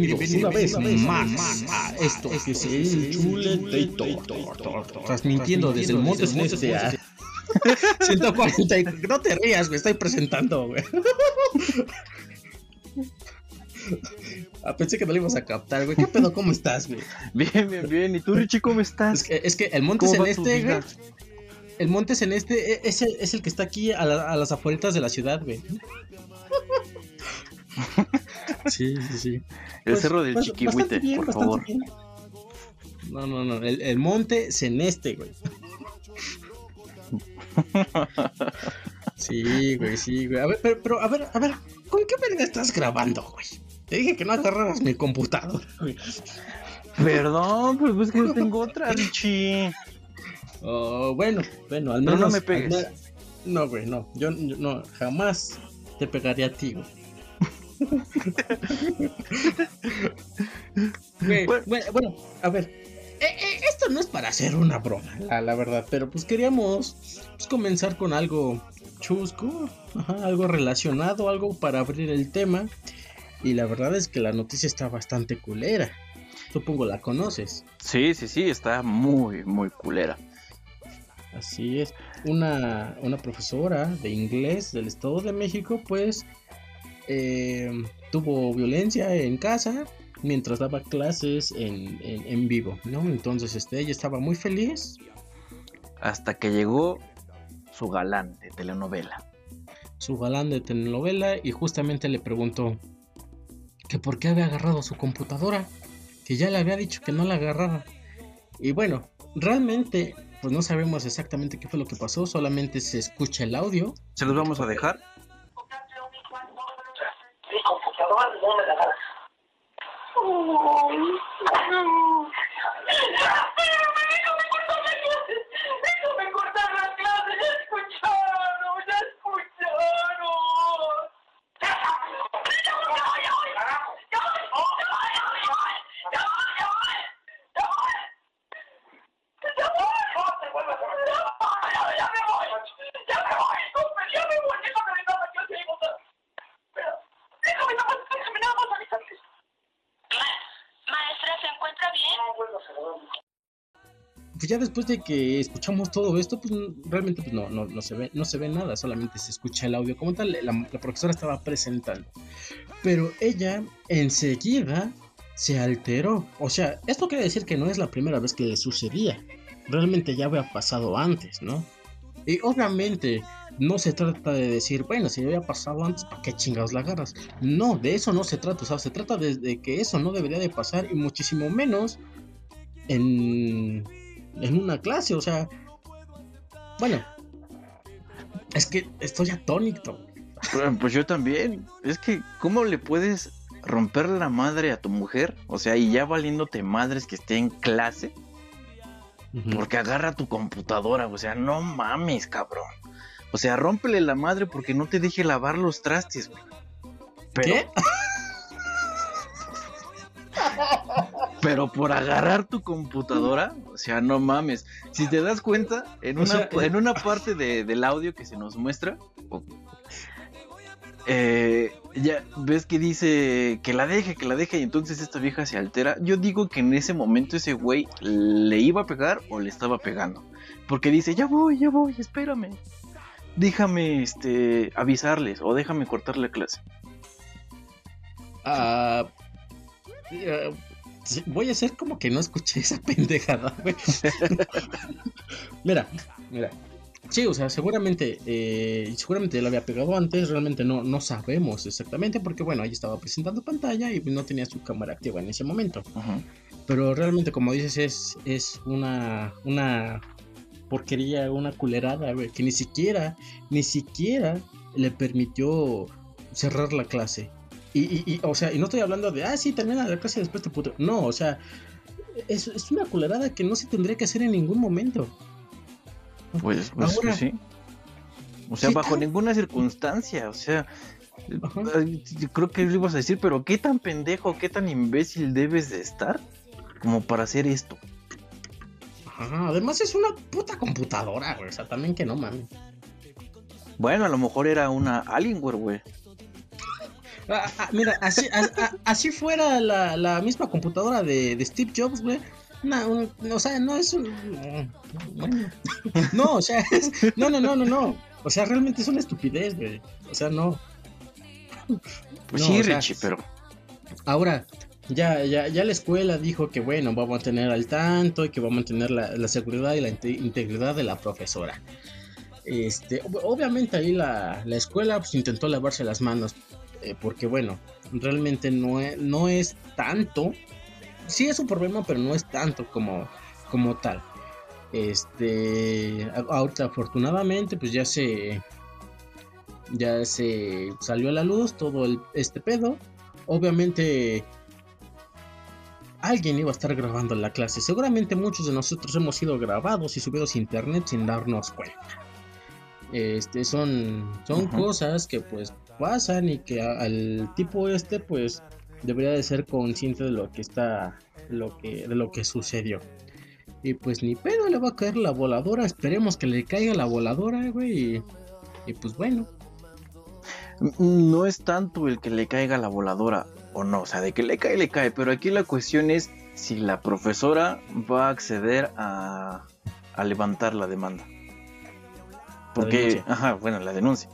Bienvenidos una vez más a esto que es el Chuletator, transmitiendo desde el Monte Celeste a 140. y- No te rías, me estoy presentando, güey. Ah, pensé que no lo ibas a captar, güey. ¿Qué pedo? ¿Cómo estás, güey? Bien, bien, bien. ¿Y tú, Richie, cómo Es estás? que, es que el Monte ¿Cómo va tu Celeste, güey. El Monte Celeste e- es el, es el que está aquí a, la- a las afueras de la ciudad, güey. Sí, sí, sí. El Pues, cerro del bas- Chiquihuite, bien, por bastante favor. bien. No, no, no. El, el monte Ceneste, güey. Sí, güey, sí, güey. A ver, pero, pero, a ver, a ver, ¿con qué verga estás grabando, güey? Te dije que no agarraras mi computadora, güey. Perdón, pues es que yo tengo otra, Richie. Oh, bueno, bueno, al Pero menos. no me pegues. No, güey, no. Yo, yo no, jamás te pegaría a ti, güey. Güey, Bueno. bueno, bueno, a ver. eh, eh, esto no es para hacer una broma, la, la verdad, pero pues queríamos pues, comenzar con algo chusco, ajá, algo relacionado, algo para abrir el tema. Y la verdad es que la noticia está bastante culera. Supongo la conoces. Sí, sí, sí, está muy, muy culera. Así es. Una, una profesora de inglés del Estado de México, pues, eh, tuvo violencia en casa mientras daba clases en, en, en vivo, ¿no? Entonces, este, ella estaba muy feliz. Hasta que llegó su galán de telenovela. Su galán de telenovela y justamente le preguntó que por qué había agarrado su computadora, que ya le había dicho que no la agarrara. Y bueno, realmente, pues no sabemos exactamente qué fue lo que pasó, solamente se escucha el audio. ¿Se los vamos a dejar? Oh, my God. Pues ya después de que escuchamos todo esto, pues realmente pues, no, no, no se ve, no se ve nada, solamente se escucha el audio como tal. La, profesora estaba presentando. Pero ella enseguida se alteró. O sea, esto quiere decir que no es la primera vez que le sucedía. Realmente ya había pasado antes, ¿no? Y obviamente no se trata de decir, bueno, si había pasado antes, ¿para qué chingados la agarras? No, de eso no se trata, o sea, se trata de que eso no debería de pasar y muchísimo menos en, en una clase, o sea, bueno, es que estoy atónito. Pues, Pues yo también. Es que, ¿cómo le puedes romper la madre a tu mujer? O sea, y ya valiéndote madres que esté en clase. Porque agarra tu computadora. O sea, no mames, cabrón. O sea, rómpele la madre porque no te deje lavar los trastes, güey. Pero, ¿Qué? pero por agarrar tu computadora, o sea, no mames. Si te das cuenta, en O una, sea, en una parte de- del audio que se nos muestra, eh, ya ves que dice que la deje, que la deje, y entonces esta vieja se altera. Yo digo que en ese momento ese güey le iba a pegar o le estaba pegando. Porque dice, ya voy, ya voy, espérame. Déjame este avisarles o déjame cortar la clase. Ah, sí, voy a hacer como que no escuché esa pendejada, güey. mira, mira. Sí, o sea, seguramente, eh, seguramente lo había pegado antes, realmente no, no sabemos exactamente, porque bueno, ahí estaba presentando pantalla y no tenía su cámara activa en ese momento. Pero realmente, como dices, es, es una, una porquería, una culerada, güey, que ni siquiera, ni siquiera le permitió cerrar la clase. Y, y, y, o sea, y no estoy hablando de, ah, sí, termina la clase y después te puto. No, o sea, es, es una culerada que no se tendría que hacer en ningún momento. Pues, pues, Ahora- pues sí. O sea, Sí, bajo ninguna circunstancia, o sea, Ajá. creo que lo ibas a decir, pero qué tan pendejo, qué tan imbécil debes de estar como para hacer esto. Ajá, además es una puta computadora, güey. O sea, también que no mames. Bueno, a lo mejor era una Alienware, güey. Ah, ah, mira, así, a- a- así fuera la, la misma computadora de, de Steve Jobs, güey. No, o sea, no es un. Bueno. No, o sea, es- no, no, no, no, no. O sea, realmente es una estupidez, güey. O sea, no. Pues No, sí, sea, Richie, pero Ahora, ya, ya, ya la escuela dijo que bueno, va a mantener al tanto y que va a mantener la, la seguridad y la inte- integridad de la profesora. Este, ob- obviamente ahí la, la escuela pues, intentó lavarse las manos, eh, porque bueno, realmente no es, no es tanto. Sí es un problema, pero no es tanto como, como tal. Este, ahorita afortunadamente pues ya se, ya se salió a la luz todo el, este pedo obviamente alguien iba a estar grabando la clase. Seguramente muchos de nosotros hemos sido grabados y subidos a internet sin darnos cuenta. Este son son cosas que pues pasan y que al tipo este pues debería de ser consciente de lo que está lo que de lo que sucedió. Y pues ni pedo le va a caer la voladora, esperemos que le caiga la voladora, güey. Y, y pues bueno, no es tanto el que le caiga la voladora o no, o sea, de que le cae, le cae, pero aquí la cuestión es si la profesora va a acceder a, a levantar la demanda. Porque, ajá, bueno, la denuncia.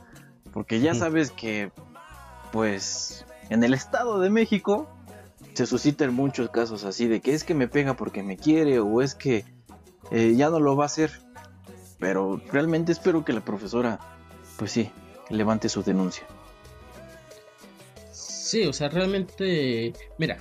Porque ya sabes que, pues, en el Estado de México se suscitan muchos casos así de que es que me pega porque me quiere o es que eh, ya no lo va a hacer. Pero realmente espero que la profesora, pues sí, levante su denuncia. Sí, o sea, realmente, mira,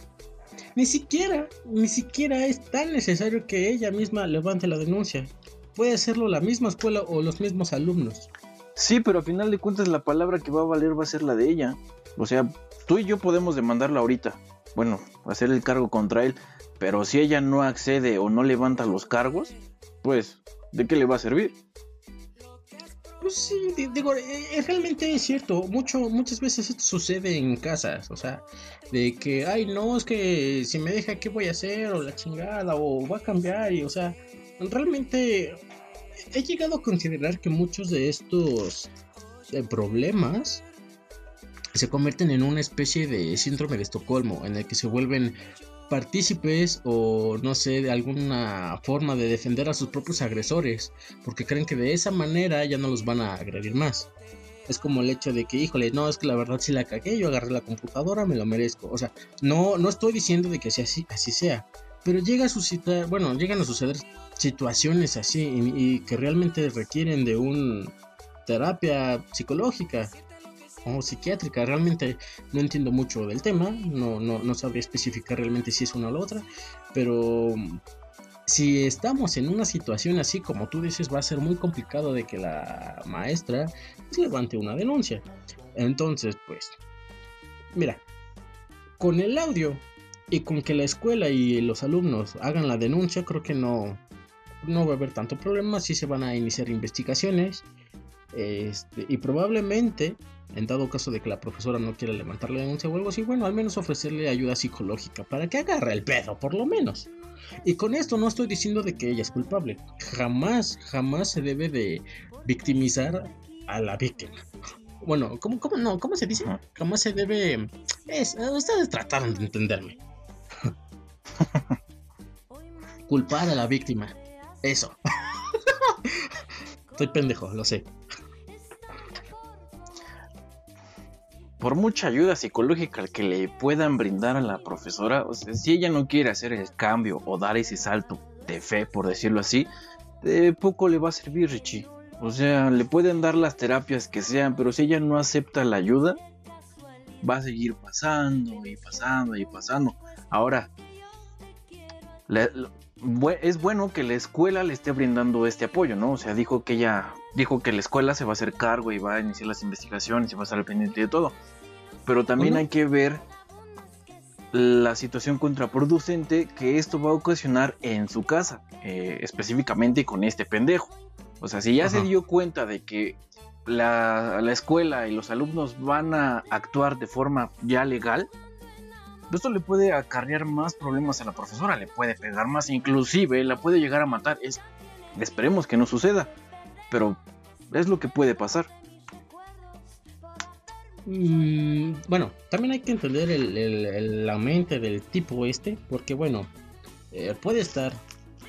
ni siquiera, ni siquiera es tan necesario que ella misma levante la denuncia. Puede hacerlo la misma escuela o los mismos alumnos. Sí, pero a final de cuentas la palabra que va a valer va a ser la de ella. O sea, tú y yo podemos demandarla ahorita. Bueno, hacer el cargo contra él. Pero si ella no accede o no levanta los cargos, pues, ¿de qué le va a servir? Pues sí, di- digo, eh, eh, realmente es cierto. Mucho, muchas veces esto sucede en casas. O sea, de que, ay, no, es que si me deja, ¿qué voy a hacer? O la chingada, o va a cambiar. Y, o sea, realmente he llegado a considerar que muchos de estos eh, problemas se convierten en una especie de síndrome de Estocolmo, en el que se vuelven partícipes o no sé, de alguna forma de defender a sus propios agresores, porque creen que de esa manera ya no los van a agredir más. Es como el hecho de que, híjole, no, es que la verdad sí la cagué, yo agarré la computadora, me lo merezco. O sea, no, no estoy diciendo de que así, así sea, pero llega a suscitar, bueno, llegan a suceder situaciones así y, y que realmente requieren de un terapia psicológica o psiquiátrica. Realmente no entiendo mucho del tema, no, no, no sabría especificar realmente si es una o la otra, pero si estamos en una situación así como tú dices, va a ser muy complicado de que la maestra levante una denuncia. Entonces, pues, mira, con el audio y con que la escuela y los alumnos hagan la denuncia, creo que no, no va a haber tanto problema, sí se van a iniciar investigaciones. Este, y probablemente, en dado caso de que la profesora no quiera levantar la denuncia o algo así, bueno, al menos ofrecerle ayuda psicológica para que agarre el pedo, por lo menos. Y con esto no estoy diciendo de que ella es culpable. Jamás, jamás se debe de victimizar a la víctima. Bueno, ¿cómo, cómo no? ¿Cómo se dice? Jamás se debe... Es, ustedes trataron de entenderme. Culpar a la víctima. Eso. Estoy pendejo, lo sé. Por mucha ayuda psicológica que le puedan brindar a la profesora, o sea, si ella no quiere hacer el cambio o dar ese salto de fe, por decirlo así, de poco le va a servir, Richie. O sea, le pueden dar las terapias que sean, pero si ella no acepta la ayuda, va a seguir pasando y pasando y pasando. Ahora, la- es bueno que la escuela le esté brindando este apoyo, ¿no? O sea, dijo que ella dijo que la escuela se va a hacer cargo y va a iniciar las investigaciones y va a estar al pendiente de todo. Pero también hay que ver la situación contraproducente que esto va a ocasionar en su casa, eh, específicamente con este pendejo. O sea, si ya se dio cuenta de que la, la escuela y los alumnos van a actuar de forma ya legal, esto le puede acarrear más problemas a la profesora, le puede pegar más, inclusive la puede llegar a matar. Es, esperemos que no suceda, pero es lo que puede pasar. Mm, bueno, también hay que entender la mente del tipo este, porque bueno, eh, puede estar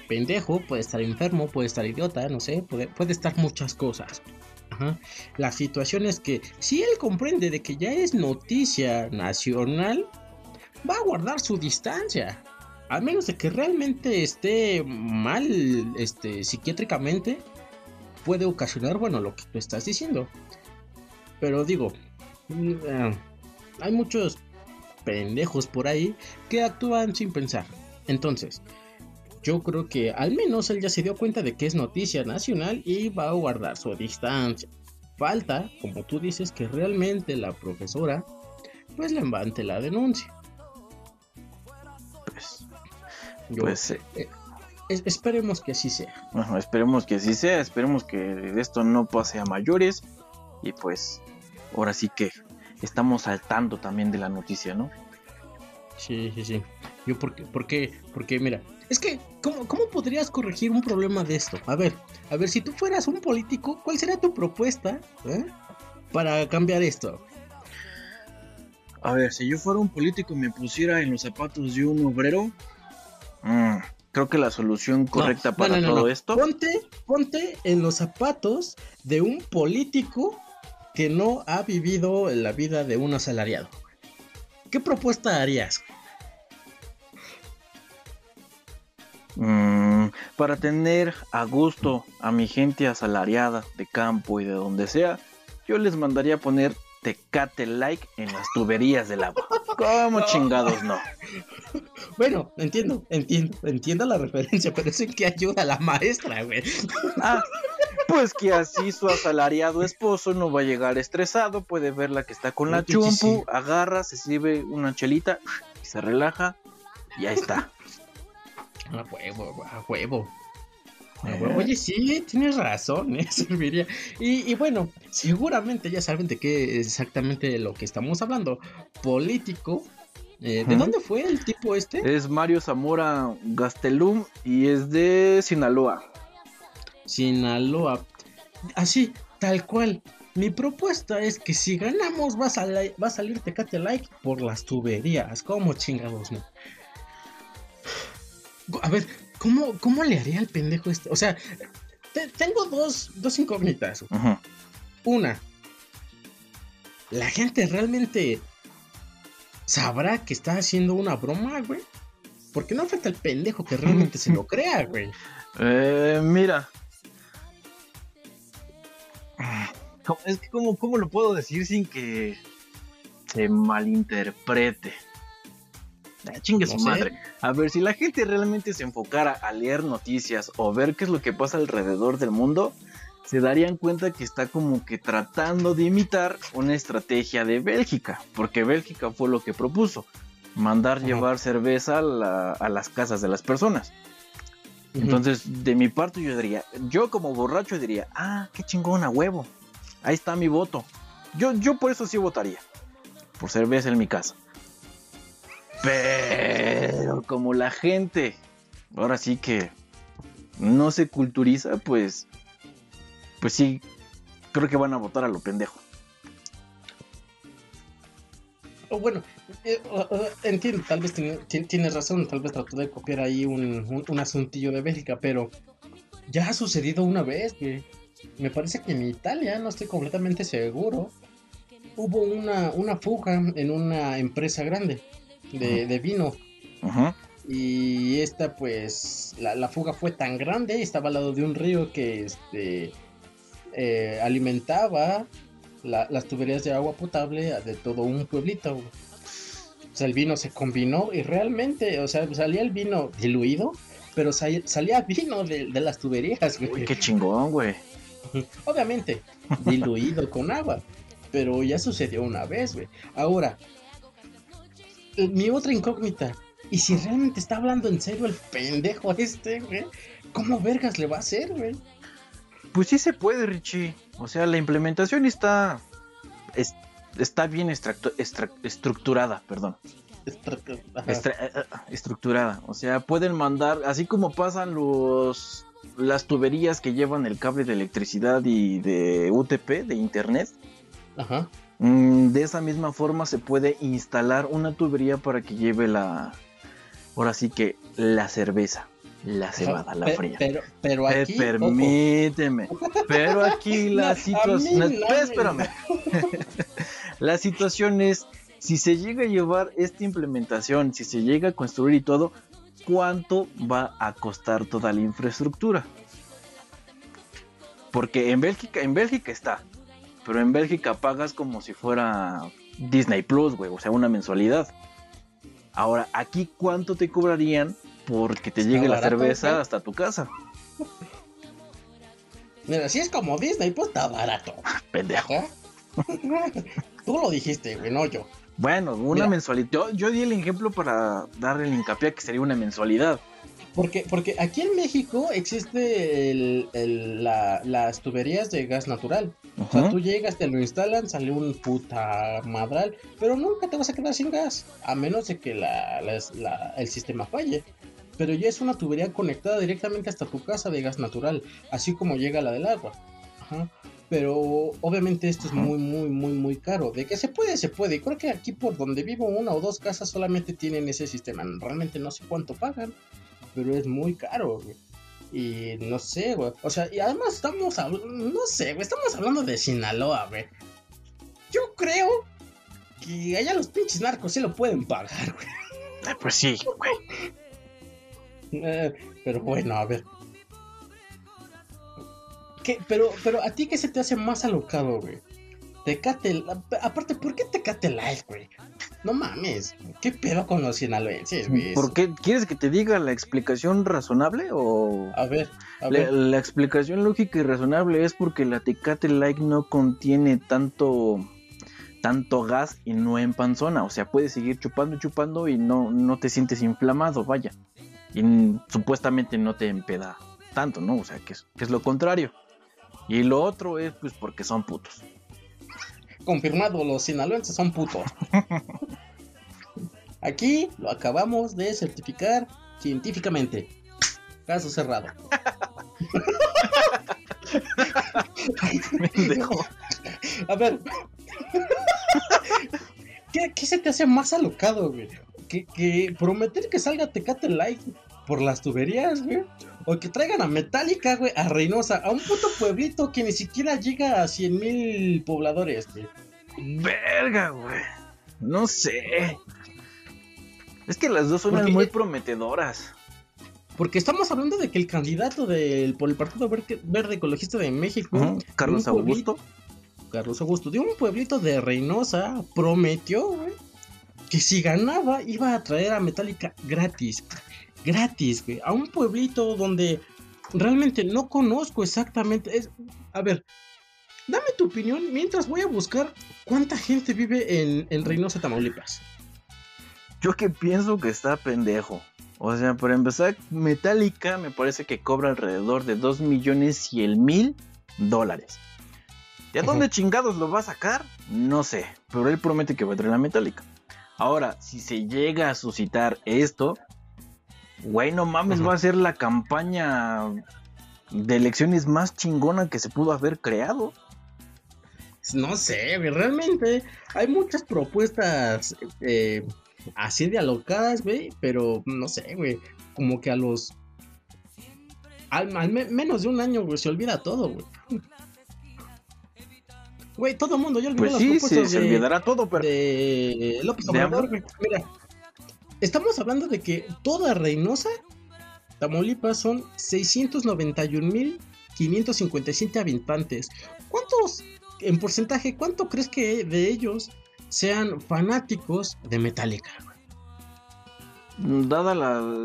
pendejo, puede estar enfermo, puede estar idiota, no sé, puede, puede estar muchas cosas. La situación es que si él comprende de que ya es noticia nacional, va a guardar su distancia. A menos de que realmente esté mal este, psiquiátricamente, puede ocasionar, bueno, lo que tú estás diciendo. Pero digo, mm, eh, hay muchos pendejos por ahí que actúan sin pensar. Entonces, yo creo que al menos él ya se dio cuenta de que es noticia nacional y va a guardar su distancia. Falta, como tú dices, que realmente la profesora pues levante la denuncia. Pues eh, esperemos que así sea. Bueno, esperemos que así sea, esperemos que esto no pase a mayores y pues ahora sí que estamos saltando también de la noticia, ¿no? Sí, sí, sí. Yo porque, porque, porque mira, es que, ¿cómo, podrías corregir un problema de esto? A ver, a ver, si tú fueras un político, ¿cuál sería tu propuesta eh, para cambiar esto? A ver, si yo fuera un político y me pusiera en los zapatos de un obrero, mm, creo que la solución correcta para todo esto. Ponte, ponte en los zapatos de un político que no ha vivido la vida de un asalariado. ¿Qué propuesta harías? Mm, para tener a gusto a mi gente asalariada de campo y de donde sea, yo les mandaría a poner tecate like en las tuberías del agua. ¿Cómo chingados no? Bueno, entiendo, entiendo, entiendo la referencia, pero es en que ayuda a la maestra, güey. Ah, pues que así su asalariado esposo no va a llegar estresado, puede ver la que está con la chumpu, agarra, se sirve una chelita, se relaja y ahí está. A huevo, a huevo. Oye, sí, tienes razón, ¿eh? serviría. Y, bueno, seguramente ya saben de qué exactamente lo que estamos hablando. Político. Eh, ¿De dónde fue el tipo este? Es Mario Zamora Gastelum y es de Sinaloa. Sinaloa. Así, tal cual. Mi propuesta es que si ganamos va a, va a salir Tecate Like por las tuberías. ¿Cómo chingados no? A ver, ¿cómo, cómo le haría al pendejo esto? O sea, tengo dos, dos incógnitas. Una, ¿la gente realmente sabrá que está haciendo una broma, güey? Porque no falta el pendejo que realmente se lo crea, güey. Eh, mira. Es que, ¿cómo, ¿cómo lo puedo decir sin que se malinterprete? Ah, chingue su madre. A ver, si la gente realmente se enfocara a leer noticias o ver qué es lo que pasa alrededor del mundo, se darían cuenta que está como que tratando de imitar una estrategia de Bélgica, porque Bélgica fue lo que propuso, mandar llevar cerveza a, las casas de las personas. Entonces, de mi parte yo diría, yo como borracho diría, ah, qué chingón a huevo, ahí está mi voto. Yo, yo por eso sí votaría, por cerveza en mi casa. Pero como la gente ahora sí que no se culturiza, pues pues sí creo que van a votar a lo pendejo. Bueno, eh, entiendo, tal vez tienes razón, tal vez trató de copiar ahí un, un, asuntillo de Bélgica, pero ya ha sucedido una vez, Me parece que en Italia, no estoy completamente seguro, hubo una, una fuga en una empresa grande de, vino. Y esta, pues, la, fuga fue tan grande, estaba al lado de un río que este, eh, alimentaba las tuberías de agua potable de todo un pueblito. O sea, el vino se combinó y realmente, o sea, salía el vino diluido, pero salía vino de, las tuberías, Uy, qué chingón, güey. Obviamente, diluido con agua. Pero ya sucedió una vez, güey. Ahora, mi otra incógnita. Y si realmente está hablando en serio el pendejo este, güey, ¿cómo vergas le va a hacer, güey? Pues sí se puede, Richie. O sea, la implementación está. está bien estructurada, perdón. Estra- eh, eh, estructurada. O sea, pueden mandar, así como pasan los las tuberías que llevan el cable de electricidad y de UTP, de internet. Ajá. Mm, de esa misma forma se puede instalar una tubería para que lleve la, ahora sí que la cerveza, la cebada, la fría. Pero, pero Eh, aquí. permíteme. Pero aquí la situación. no, espérame. la situación es: si se llega a llevar esta implementación, si se llega a construir y todo, ¿cuánto va a costar toda la infraestructura? Porque en Bélgica, en Bélgica está. Pero en Bélgica pagas como si fuera Disney Plus, güey. O sea, una mensualidad. Ahora, aquí, ¿cuánto te cobrarían porque te Está llegue la cerveza hasta tu casa? Mira, si es como Disney, pues está barato. Pendejo. Tú lo dijiste, güey, no yo. Bueno, una Mira. mensualidad. Yo, yo di el ejemplo para darle el hincapié a que sería una mensualidad. Porque, porque aquí en México existe el, el- la- las tuberías de gas natural. O sea, tú llegas, te lo instalan, sale un puta madral, pero nunca te vas a quedar sin gas, a menos de que la- el sistema falle. Pero ya es una tubería conectada directamente hasta tu casa de gas natural, así como llega la del agua. Ajá. Pero obviamente esto es muy, muy, muy, muy caro. De que se puede, se puede. Creo que aquí por donde vivo una o dos casas solamente tienen ese sistema. Realmente no sé cuánto pagan, pero es muy caro, güey. Y no sé, güey. O sea, y además estamos hablando, no sé, güey, estamos hablando de Sinaloa, güey. Yo creo que allá los pinches narcos sí lo pueden pagar, güey. Eh, Pues sí, güey. Eh, pero bueno, a ver. ¿Qué? Pero, pero a ti qué se te hace más alocado, güey. Tecate, aparte, ¿por qué Tecate Light, güey? No mames, ¿qué pedo con los sinaloenses, güey? ¿Por qué? ¿Quieres que te diga la explicación razonable o...? A ver, a La, ver. la explicación lógica y razonable es porque la Tecate Light no contiene tanto tanto gas y no empanzona, o sea, puedes seguir chupando, chupando y no, no te sientes inflamado, vaya. Y supuestamente no te empeda tanto, ¿no? O sea, que es, que es lo contrario. Y lo otro es pues porque son putos. Confirmado, los sinaloenses son putos. Aquí lo acabamos de certificar científicamente. Caso cerrado. A ver. ¿Qué, qué se te hace más alocado, güey? ¿Que, que prometer que salga Tecate Light por las tuberías, güey? O que traigan a Metallica, güey, a Reynosa, a un puto pueblito que ni siquiera llega a 100 mil pobladores, güey. Verga, güey. No sé. Es que las dos son muy prometedoras. Porque estamos hablando de que el candidato del, por el Partido Verde, Verde Ecologista de México, Carlos pueblito- Augusto. Carlos Augusto, de un pueblito de Reynosa, prometió, güey, que si ganaba iba a traer a Metallica gratis. Gratis, güey. A un pueblito donde realmente no conozco exactamente. Es, a ver, dame tu opinión mientras voy a buscar cuánta gente vive en, en Reynosa, Tamaulipas. Yo que pienso que está pendejo. O sea, para empezar, Metallica me parece que cobra alrededor de 2 millones 100 mil dólares. ¿De dónde chingados lo va a sacar? No sé, pero él promete que va a traer la Metallica. Ahora, si se llega a suscitar esto, güey, no mames, va a ser la campaña de elecciones más chingona que se pudo haber creado. No sé, realmente hay muchas propuestas eh, así de alocadas, güey, pero no sé, güey, como que a los... Al, al me- menos de un año, güey, se olvida todo, güey. Güey, todo el mundo ya olvidó Pues las sí, propuestas se de, olvidará todo, pero... de López ¿De Obrador, güey. Mira, estamos hablando de que toda Reynosa, Tamaulipas, son 691.557 habitantes. ¿Cuántos, en porcentaje, cuánto crees que de ellos sean fanáticos de Metallica? Dadas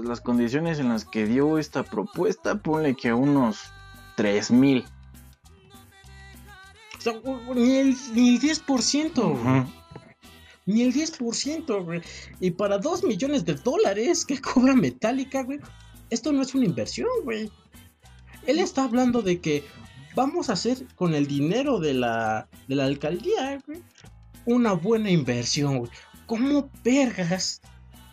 las condiciones en las que dio esta propuesta, ponle que unos 3000. O sea, ni el, ni el 10%, güey. Ujú. Ni el 10%, güey. Y para 2 millones de dólares que cobra Metallica, güey. Esto no es una inversión, güey. Él está hablando de que vamos a hacer con el dinero de la, de la alcaldía, güey. Una buena inversión, güey. ¿Cómo vergas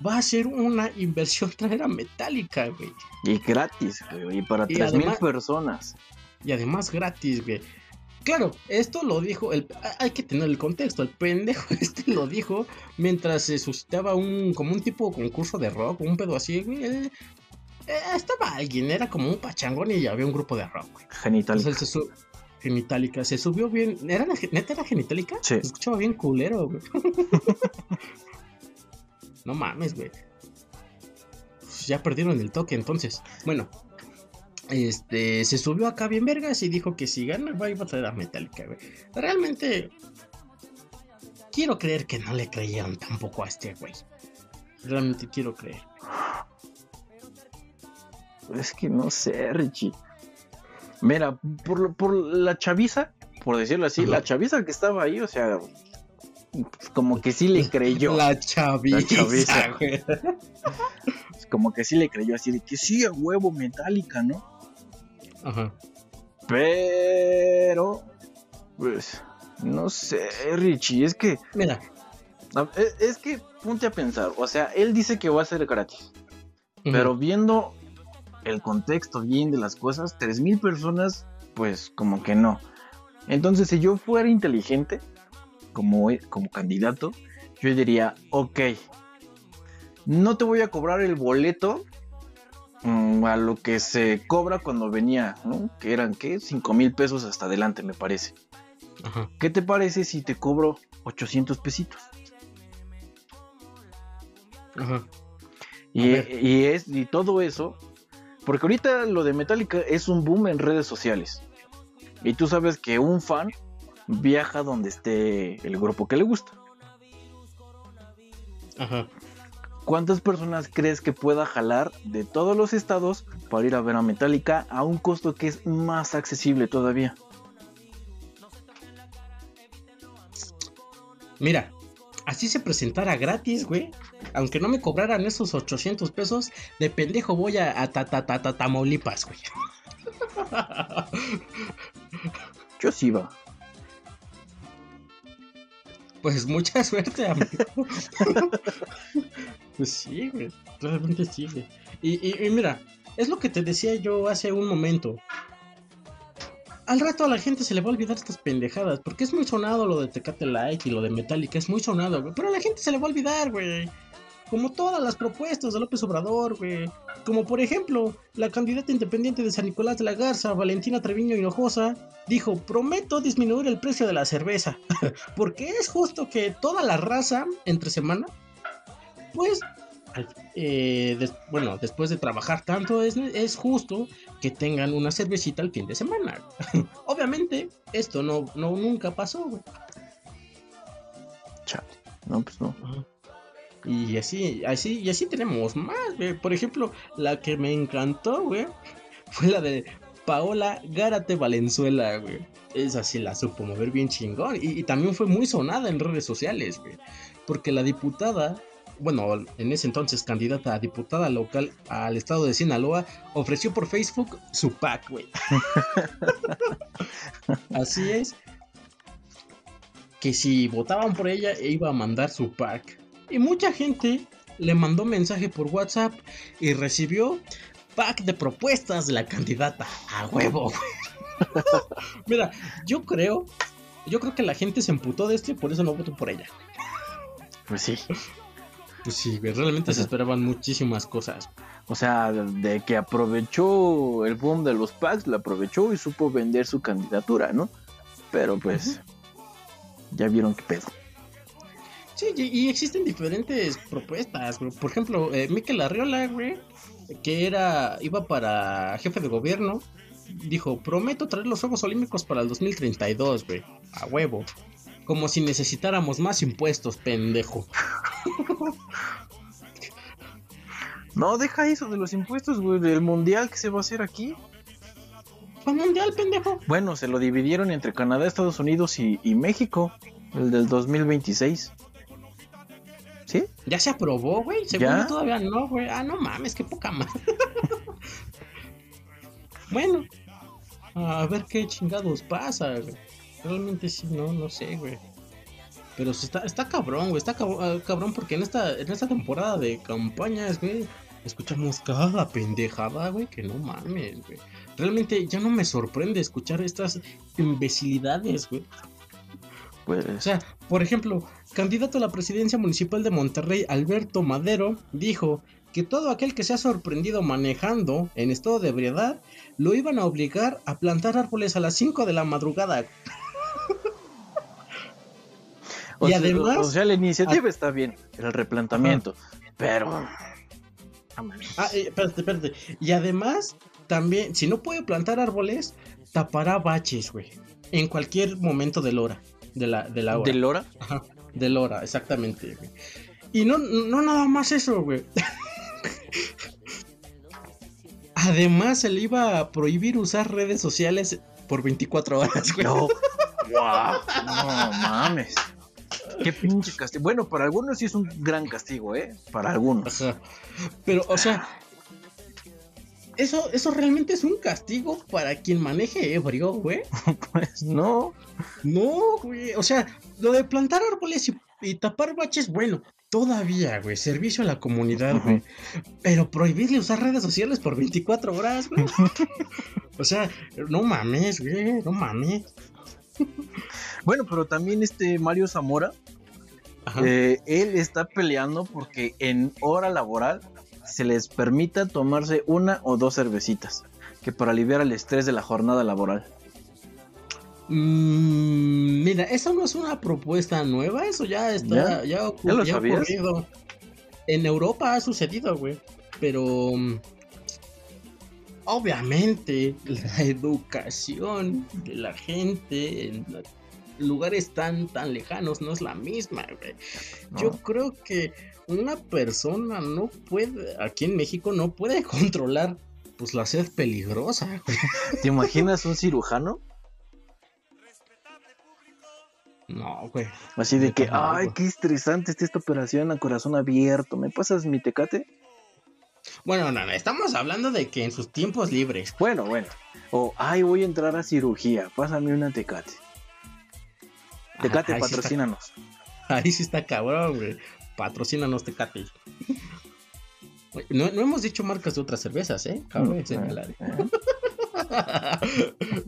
va a ser una inversión traer a Metallica, güey. Y gratis, güey. Y para Y 3.000 además- personas. Y además gratis, güey. Claro, esto lo dijo, el, hay que tener el contexto, el pendejo este lo dijo mientras se suscitaba un, como un tipo concurso de rock, un pedo así, güey. él- eh, estaba alguien, era como un pachangón y había un grupo de rock, güey. Genital. Entonces se Genitalica, se subió bien. ¿Era neta era genitálica? Sí. Se escuchaba bien culero, güey. no mames, güey. Ya perdieron el toque entonces. Bueno. Este se subió acá bien vergas y dijo que si gana va a traer a Metallica, güey. Realmente quiero creer que no le creyeron tampoco a este güey. Realmente quiero creer. Es que no sé, Richie. Mira, por, lo- por la chaviza, por decirlo así, Ajá. la chaviza que estaba ahí, o sea, como que sí le creyó. La chaviza, La chaviza. güey. Como que sí le creyó así de que sí, a huevo metálica, ¿no? Ajá. Pero, pues, no sé, Richie, es que, Mira. a- es, que ponte a pensar, o sea, él dice que va a ser gratis, pero viendo el contexto bien de las cosas, 3000 personas, pues como que no. Entonces, si yo fuera inteligente como, como candidato, yo diría, ok, no te voy a cobrar el boleto mm, a lo que se cobra cuando venía, ¿no? Que eran, ¿qué? 5 mil pesos hasta adelante, me parece. Ajá. ¿Qué te parece si te cobro 800 pesitos? Ajá. Y, y es, y todo eso, porque ahorita lo de Metallica es un boom en redes sociales. Y tú sabes que un fan viaja donde esté el grupo que le gusta. Ajá. ¿Cuántas personas crees que pueda jalar de todos los estados para ir a ver a Metallica a un costo que es más accesible todavía? Mira, así se presentara gratis, güey. Aunque no me cobraran esos 800 pesos, de pendejo voy a, a ta, ta, ta, ta- Tamaulipas, güey. Yo sí iba. Pues mucha suerte, amigo. pues sí, güey. Realmente sí, güey. Y, y- y mira, es lo que te decía yo hace un momento. Al rato a la gente se le va a olvidar estas pendejadas. Porque es muy sonado lo de Tecate Light y lo de Metallica. Es muy sonado, güey. Pero a la gente se le va a olvidar, güey. Como todas las propuestas de López Obrador, güey. Como por ejemplo, la candidata independiente de San Nicolás de la Garza, Valentina Treviño Hinojosa, dijo, prometo disminuir el precio de la cerveza. Porque es justo que toda la raza, entre semana, pues, al- eh, des- bueno, después de trabajar tanto, es, es justo que tengan una cervecita el fin de semana. Obviamente, esto no, no nunca pasó, güey. Chale. No, pues no. Y así, así, y así tenemos más, güey. Por ejemplo, la que me encantó, güey, fue la de Paola Gárate Valenzuela, güey. Esa sí la supo mover bien chingón. Y, y también fue muy sonada en redes sociales, güey. Porque la diputada, bueno, en ese entonces candidata a diputada local al estado de Sinaloa, ofreció por Facebook su pack, güey. Así es. Que si votaban por ella, iba a mandar su pack. Y mucha gente le mandó mensaje por WhatsApp y recibió pack de propuestas de la candidata. A huevo, güey. Mira, yo creo, yo creo que la gente se emputó de esto y por eso no votó por ella. Pues sí. Pues sí, realmente se esperaban muchísimas cosas. O sea, de que aprovechó el boom de los packs, la aprovechó y supo vender su candidatura, ¿no? Pero pues, ya vieron qué pedo. Sí, y, existen diferentes propuestas. Por ejemplo, eh, Mikel Arriola, güey, que era, iba para jefe de gobierno, dijo, prometo traer los Juegos Olímpicos para el 2032, güey. A huevo. Como si necesitáramos más impuestos, pendejo. No, deja eso de los impuestos, güey, del mundial que se va a hacer aquí. Fue mundial, pendejo. Bueno, se lo dividieron entre Canadá, Estados Unidos y, y México, el del 2026. ¿Sí? Ya se aprobó, güey. Según todavía no, güey. Ah, no mames, qué poca más. bueno, a ver qué chingados pasa, güey. Realmente sí, no, no sé, güey. Pero sí está, está cabrón, güey. Está ah, cabrón porque en esta, en esta temporada de campañas, güey, escuchamos cada pendejada, güey, que no mames, güey. Realmente ya no me sorprende escuchar estas imbecilidades, güey. O Pues, sea, por ejemplo, candidato a la presidencia municipal de Monterrey, Alberto Madero, dijo que todo aquel que se ha sorprendido manejando en estado de ebriedad lo iban a obligar a plantar árboles a las 5 de la madrugada. O y sea, además- o sea, la iniciativa está bien, el replantamiento, pero Ah, eh, espérate, espérate. Y además, también, si no puede plantar árboles, tapará baches, güey. En cualquier momento del hora. De la, de la hora. ¿de Lora? Ajá, del hora, exactamente, güey. Y no, no nada más eso, güey. Además, se le iba a prohibir usar redes sociales por 24 horas, güey. No. Guau, no mames. Qué pinche castigo. Bueno, para algunos sí es un gran castigo, ¿eh? Para algunos. Pero, o sea, eso, eso realmente es un castigo para quien maneje ebrio, güey. Pues no. No, güey. O sea, lo de plantar árboles y, y tapar baches, bueno, todavía, güey. Servicio a la comunidad, güey. Pero prohibirle usar redes sociales por 24 horas, güey. o sea, no mames, güey. No mames. Bueno, pero también este Mario Zamora, eh, él está peleando porque en hora laboral se les permita tomarse una o dos cervecitas, que para aliviar el estrés de la jornada laboral. Mm, mira, eso no es una propuesta nueva, eso ya está, ya, ¿Ya lo ya ocurrido. En Europa ha sucedido, güey. Pero mm, obviamente la educación de la gente en lugares tan tan lejanos no es la misma, güey. Yo creo que una persona no puede, aquí en México no puede controlar pues la sed peligrosa, güey. ¿Te imaginas un cirujano? No, güey. Así de que, ay, güey. qué estresante está esta operación a corazón abierto. ¿Me pasas mi tecate? Bueno, no, no, estamos hablando de que en sus tiempos libres. Bueno, bueno. O, ay, voy a entrar a cirugía. Pásame una tecate. Tecate, Ahí sí está- patrocínanos. Ahí sí está cabrón, güey. Patrocínanos Tecate. No, no hemos dicho marcas de otras cervezas, ¿eh? Cabe Mm, señalar. eh,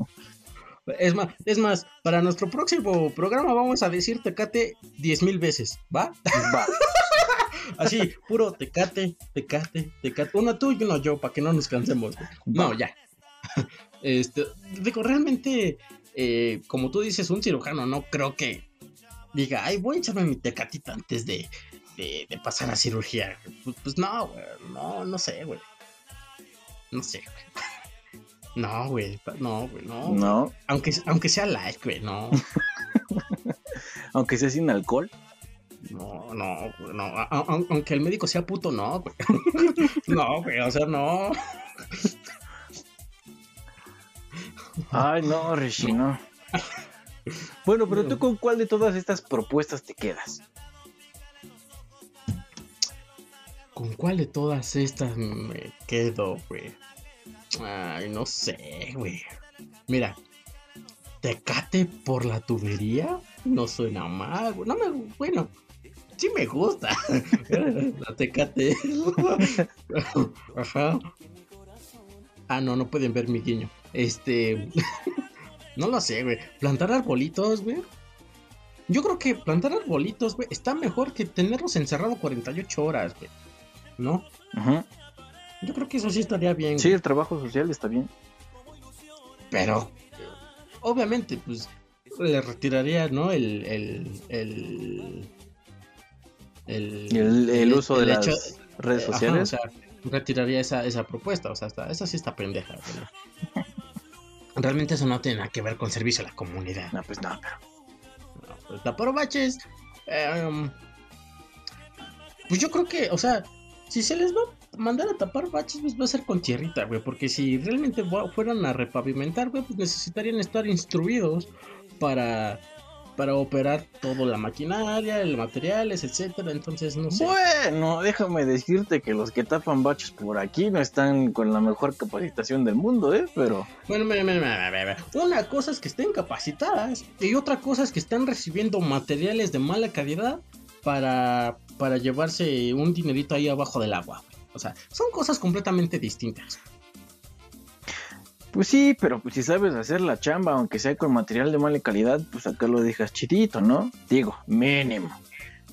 Es más, es más, para nuestro próximo programa vamos a decir Tecate 10 mil veces, ¿va? Va. Así, puro Tecate, Tecate, Tecate. Uno tú y uno yo, para que no nos cansemos. No, ya. Este, digo, realmente, eh, como tú dices, un cirujano no creo que diga, ay, voy a echarme mi tecatita antes de, de, de pasar a cirugía. Pues, pues no, güey, no, no sé, güey. No sé, güey. No, güey, no, güey, no. No, Aunque, aunque sea light, güey, no. aunque sea sin alcohol. No, no, güey, no. A- a- aunque el médico sea puto, no, güey. No, güey, o sea, no. Ay, no, Rishi, no. Bueno, pero tú con cuál de todas estas propuestas te quedas? ¿Con cuál de todas estas me quedo, güey? Ay, no sé, güey. Mira, Tecate por la tubería no suena mal, güey. No me, bueno, sí me gusta. la Tecate. Ajá. Ah, no, no pueden ver mi guiño. Este, no lo sé, güey. Plantar arbolitos, güey. Yo creo que plantar arbolitos, güey, está mejor que tenerlos encerrados 48 horas, güey. ¿No? Ujú. Yo creo que eso sí estaría bien. Sí, güey. el trabajo social está bien. Pero, obviamente, pues, le retiraría, ¿no? El. El. El. El, Y el, el uso de las hecho- redes Ajá, sociales. o sea, retiraría esa, esa propuesta. O sea, está, esa sí está pendeja. güey. Realmente eso no tiene nada que ver con servicio a la comunidad. no, pues no, pero. No, pues, tapar baches. eh, um, pues yo creo que, o sea, si se les va a mandar a tapar baches, pues va a ser con tierrita, güey. Porque si realmente fu- fueran a repavimentar, güey, pues necesitarían estar instruidos para para operar toda la maquinaria, el materiales, etcétera. Entonces, no sé. Bueno, déjame decirte que los que tapan baches por aquí no están con la mejor capacitación del mundo, ¿eh? Pero. Bueno, mira, mira, mira. Una cosa es que estén capacitadas y otra cosa es que están recibiendo materiales de mala calidad para, para llevarse un dinerito ahí abajo del agua. O sea, son cosas completamente distintas. Pues sí, pero pues si sabes hacer la chamba, aunque sea con material de mala calidad, pues acá lo dejas chidito, ¿no? Digo, mínimo.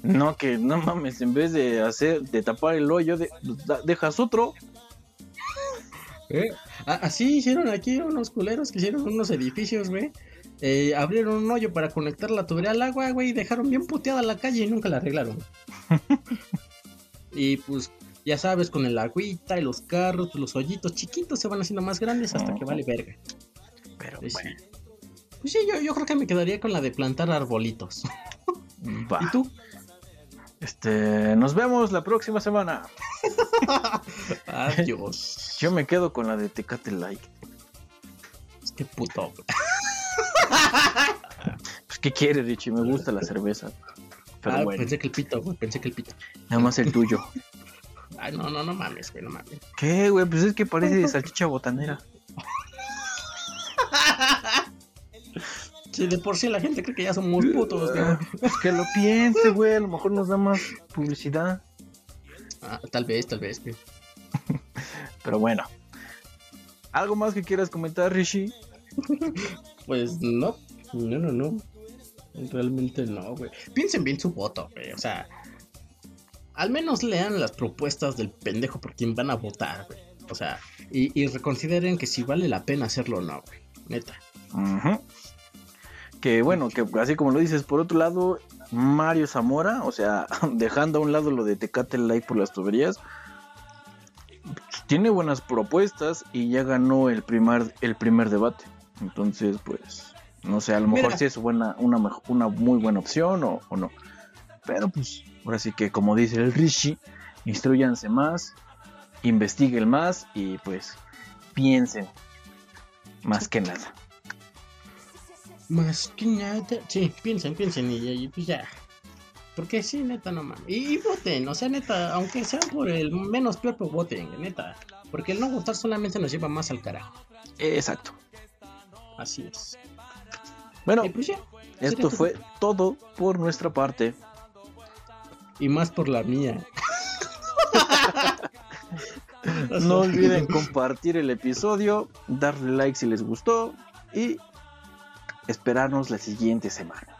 No que no mames, en vez de hacer, de tapar el hoyo, de- da- dejas otro. ¿Eh? Así hicieron aquí unos culeros que hicieron unos edificios, güey. Eh, abrieron un hoyo para conectar la tubería al agua, güey, y dejaron bien puteada la calle y nunca la arreglaron. y pues, ya sabes, con el agüita y los carros, pues, los hoyitos chiquitos se van haciendo más grandes hasta que vale verga. Pero Pues bueno, Pues sí, yo, yo creo que me quedaría con la de plantar arbolitos. ¿Y tú? Este, nos vemos la próxima semana. Adiós. Yo me quedo con la de Tecate Like. Qué puto. Pues, ¿qué quieres, Richie? Me gusta la cerveza. Pero Ah, bueno, pensé que el pito, güey, pensé que el pito. nada más el tuyo. Ay, no, no, no mames, güey, no mames. ¿Qué, güey? Pues es que parece de salchicha botanera. Sí, de por sí la gente cree que ya somos putos, güey. Pues que lo piense, güey. A lo mejor nos da más publicidad. Ah, tal vez, tal vez, güey. Pero bueno. ¿Algo más que quieras comentar, Rishi? Pues no, no, no, no. Realmente no, güey. Piensen bien su voto, güey. O sea, al menos lean las propuestas del pendejo por quien van a votar, güey. O sea, y, y reconsideren que si vale la pena hacerlo o no, güey. Neta. Que bueno, que así como lo dices, por otro lado, Mario Zamora, o sea, dejando a un lado lo de Tecate Light por las tuberías, tiene buenas propuestas y ya ganó el primer, el primer debate. Entonces, pues, no sé, a lo mejor Mira. sí es buena, una, una muy buena opción o, o no. Pero pues, ahora sí que como dice el Rishi, instruyanse más, investiguen más y pues piensen más que nada. Más que nada, sí, piensen, piensen y, y pues ya. Porque sí, neta, no mames. Y, y voten, o sea, neta, aunque sea por el menos peor, pues voten, neta. Porque el no votar solamente nos lleva más al carajo. Exacto. Así es. Bueno, pues ya. esto fue todo por nuestra parte. Y más por la mía. No olviden compartir el episodio, darle like si les gustó y esperarnos la siguiente semana.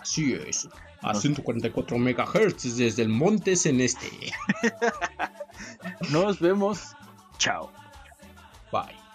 Así es. A 144 megahertz desde el monte Celeste. Nos vemos. Chao. Bye.